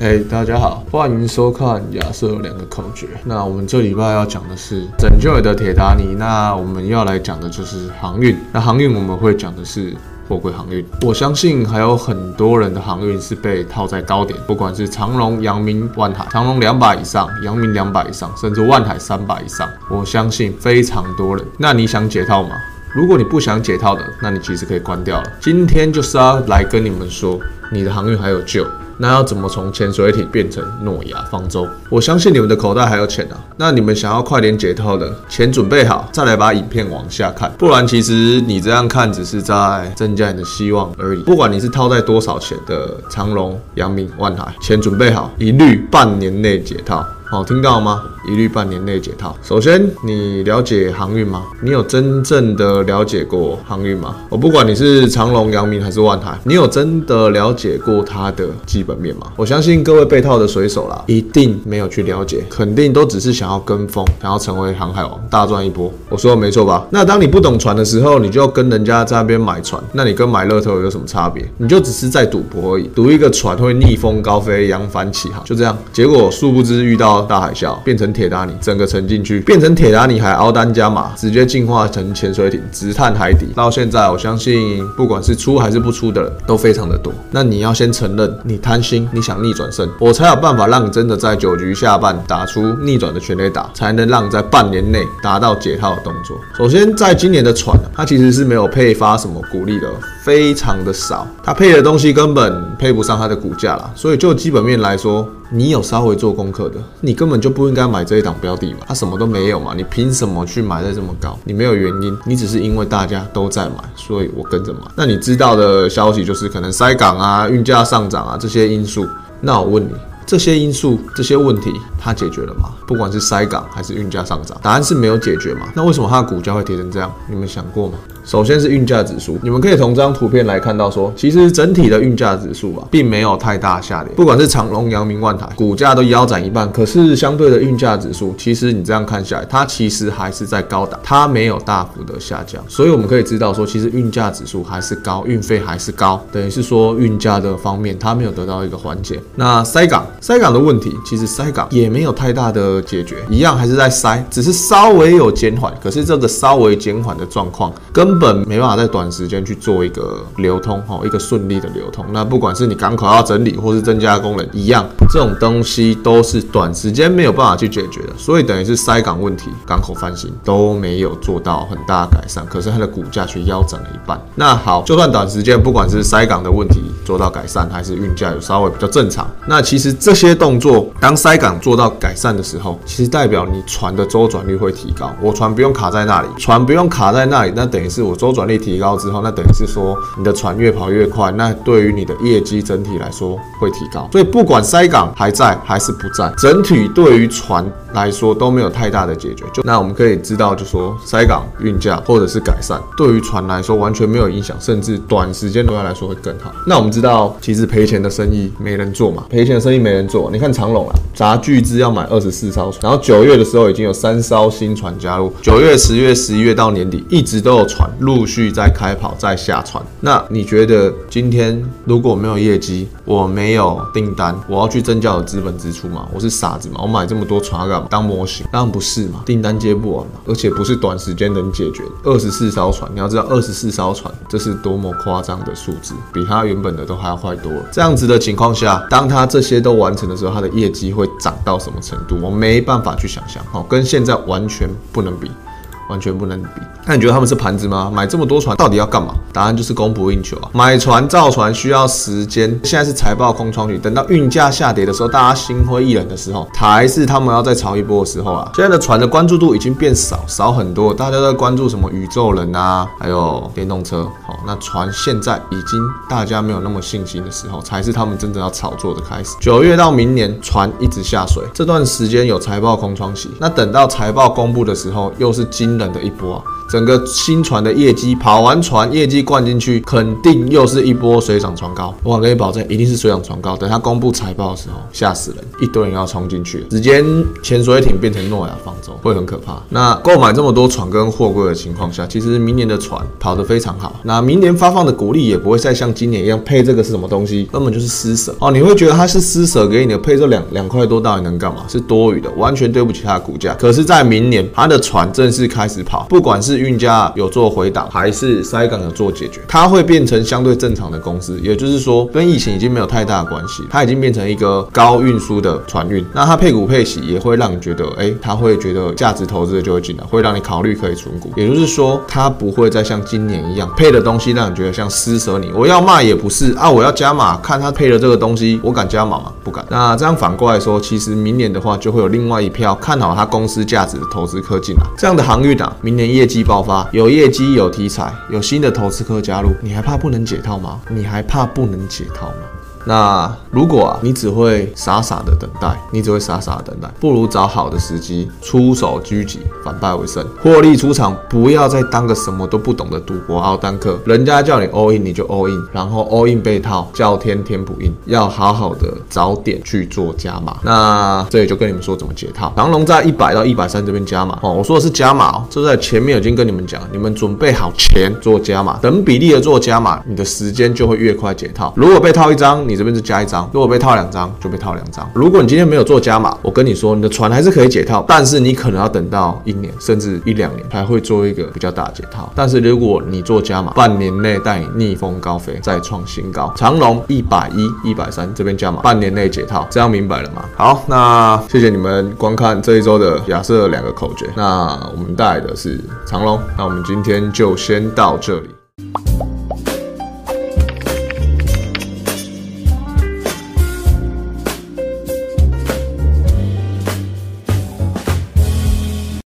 哎，大家好，欢迎收看亚瑟两个口诀。那我们这礼拜要讲的是拯救你的铁达尼。那我们要来讲的就是航运。那航运我们会讲的是货柜航运。我相信还有很多人的航运是被套在高点，不管是长隆、阳明、万海，长隆两百以上，阳明两百以上，甚至万海三百以上。我相信非常多人。那你想解套吗？如果你不想解套的，那你其实可以关掉了。今天就是要来跟你们说，你的航运还有救。那要怎么从潜水艇变成诺亚方舟？我相信你们的口袋还有钱啊。那你们想要快点解套的，钱准备好，再来把影片往下看。不然其实你这样看只是在增加你的希望而已。不管你是套在多少钱的长隆、阳明、万海，钱准备好，一律半年内解套。好，听到吗？一律半年内解套。首先，你了解航运吗？你有真正的了解过航运吗？我不管你是长隆、阳明还是万海，你有真的了解过它的基本面吗？我相信各位被套的水手啦，一定没有去了解，肯定都只是想要跟风，想要成为航海王，大赚一波。我说的没错吧？那当你不懂船的时候，你就跟人家在那边买船，那你跟买乐透有什么差别？你就只是在赌博而已，赌一个船会逆风高飞、扬帆起航，就这样。结果殊不知遇到。大海啸变成铁达尼，整个沉进去，变成铁达尼还凹单加码，直接进化成潜水艇，直探海底。到现在，我相信不管是出还是不出的都非常的多。那你要先承认你贪心，你想逆转胜，我才有办法让你真的在九局下半打出逆转的全垒打，才能让你在半年内达到解套的动作。首先，在今年的船，它其实是没有配发什么鼓励的，非常的少，它配的东西根本配不上它的股价啦。所以就基本面来说，你有稍微做功课的，你根本就不应该买这一档标的嘛，它什么都没有嘛，你凭什么去买在这么高？你没有原因，你只是因为大家都在买，所以我跟着买。那你知道的消息就是可能塞港啊、运价上涨啊这些因素。那我问你，这些因素、这些问题，它解决了吗？不管是塞港还是运价上涨，答案是没有解决嘛。那为什么它的股价会跌成这样？你们想过吗？首先是运价指数，你们可以从这张图片来看到，说其实整体的运价指数啊，并没有太大下跌。不管是长隆、阳明、万台，股价都腰斩一半。可是相对的运价指数，其实你这样看下来，它其实还是在高档，它没有大幅的下降。所以我们可以知道说，其实运价指数还是高，运费还是高，等于是说运价的方面它没有得到一个缓解。那塞港，塞港的问题，其实塞港也没有太大的解决，一样还是在塞，只是稍微有减缓。可是这个稍微减缓的状况，根本没办法在短时间去做一个流通，哈，一个顺利的流通。那不管是你港口要整理，或是增加功能，一样，这种东西都是短时间没有办法去解决的。所以等于是塞港问题、港口翻新都没有做到很大的改善，可是它的股价却腰斩了一半。那好，就算短时间不管是塞港的问题做到改善，还是运价有稍微比较正常，那其实这些动作当塞港做 到改善的时候，其实代表你船的周转率会提高。我船不用卡在那里，船不用卡在那里，那等于是。我周转率提高之后，那等于是说你的船越跑越快，那对于你的业绩整体来说会提高。所以不管塞港还在还是不在，整体对于船来说都没有太大的解决。就那我们可以知道，就说塞港运价或者是改善，对于船来说完全没有影响，甚至短时间对它来说会更好。那我们知道，其实赔钱的生意没人做嘛，赔钱的生意没人做。你看长隆啊，杂巨资要买二十四艘船，然后九月的时候已经有三艘新船加入，九月、十月、十一月到年底一直都有船。陆续在开跑，在下船。那你觉得今天如果没有业绩，我没有订单，我要去增加我资本支出吗？我是傻子吗？我买这么多船干嘛？当模型？当然不是嘛，订单接不完嘛，而且不是短时间能解决。二十四艘船，你要知道二十四艘船，这是多么夸张的数字，比它原本的都还要快多了。这样子的情况下，当它这些都完成的时候，它的业绩会涨到什么程度？我没办法去想象，好，跟现在完全不能比。完全不能比。那你觉得他们是盘子吗？买这么多船到底要干嘛？答案就是供不应求啊！买船造船需要时间，现在是财报空窗期，等到运价下跌的时候，大家心灰意冷的时候，才是他们要再炒一波的时候啊！现在的船的关注度已经变少，少很多，大家都在关注什么宇宙人啊，还有电动车。好，那船现在已经大家没有那么信心的时候，才是他们真正要炒作的开始。九月到明年，船一直下水，这段时间有财报空窗期，那等到财报公布的时候，又是今。冷的一波啊！整个新船的业绩跑完船，业绩灌进去，肯定又是一波水涨船高。我敢跟你保证，一定是水涨船高。等他公布财报的时候，吓死人，一堆人要冲进去，直接潜水艇变成诺亚方舟，会很可怕。那购买这么多船跟货柜的情况下，其实明年的船跑得非常好。那明年发放的股利也不会再像今年一样配这个是什么东西，根本就是施舍哦。你会觉得它是施舍给你的，配这两两块多到底能干嘛？是多余的，完全对不起它的股价。可是，在明年它的船正式开始跑，不管是运价有做回档，还是塞港有做解决，它会变成相对正常的公司。也就是说，跟疫情已经没有太大的关系，它已经变成一个高运输的船运。那它配股配息也会让你觉得，哎，他会觉得价值投资的就会进来，会让你考虑可以存股。也就是说，它不会再像今年一样配的东西让你觉得像施舍你。我要卖也不是啊，我要加码，看他配的这个东西，我敢加码吗？不敢。那这样反过来说，其实明年的话就会有另外一票看好它公司价值的投资客进来。这样的航运啊，明年业绩爆发，有业绩有题材，有新的投资客加入，你还怕不能解套吗？你还怕不能解套吗？那如果啊，你只会傻傻的等待，你只会傻傻的等待，不如找好的时机出手狙击，反败为胜，获利出场，不要再当个什么都不懂的赌博奥单客。人家叫你 all in 你就 all in，然后 all in 被套，叫天天不应，要好好的早点去做加码。那这里就跟你们说怎么解套。长龙在一百到一百三这边加码哦，我说的是加码哦，这在前面已经跟你们讲，你们准备好钱做加码，等比例的做加码，你的时间就会越快解套。如果被套一张，你这边是加一张，如果被套两张就被套两张。如果你今天没有做加码，我跟你说，你的船还是可以解套，但是你可能要等到一年甚至一两年才会做一个比较大的解套。但是如果你做加码，半年内带你逆风高飞，再创新高。长龙一百一、一百三这边加码，半年内解套，这样明白了吗？好，那谢谢你们观看这一周的亚瑟两个口诀。那我们带来的是长龙，那我们今天就先到这里。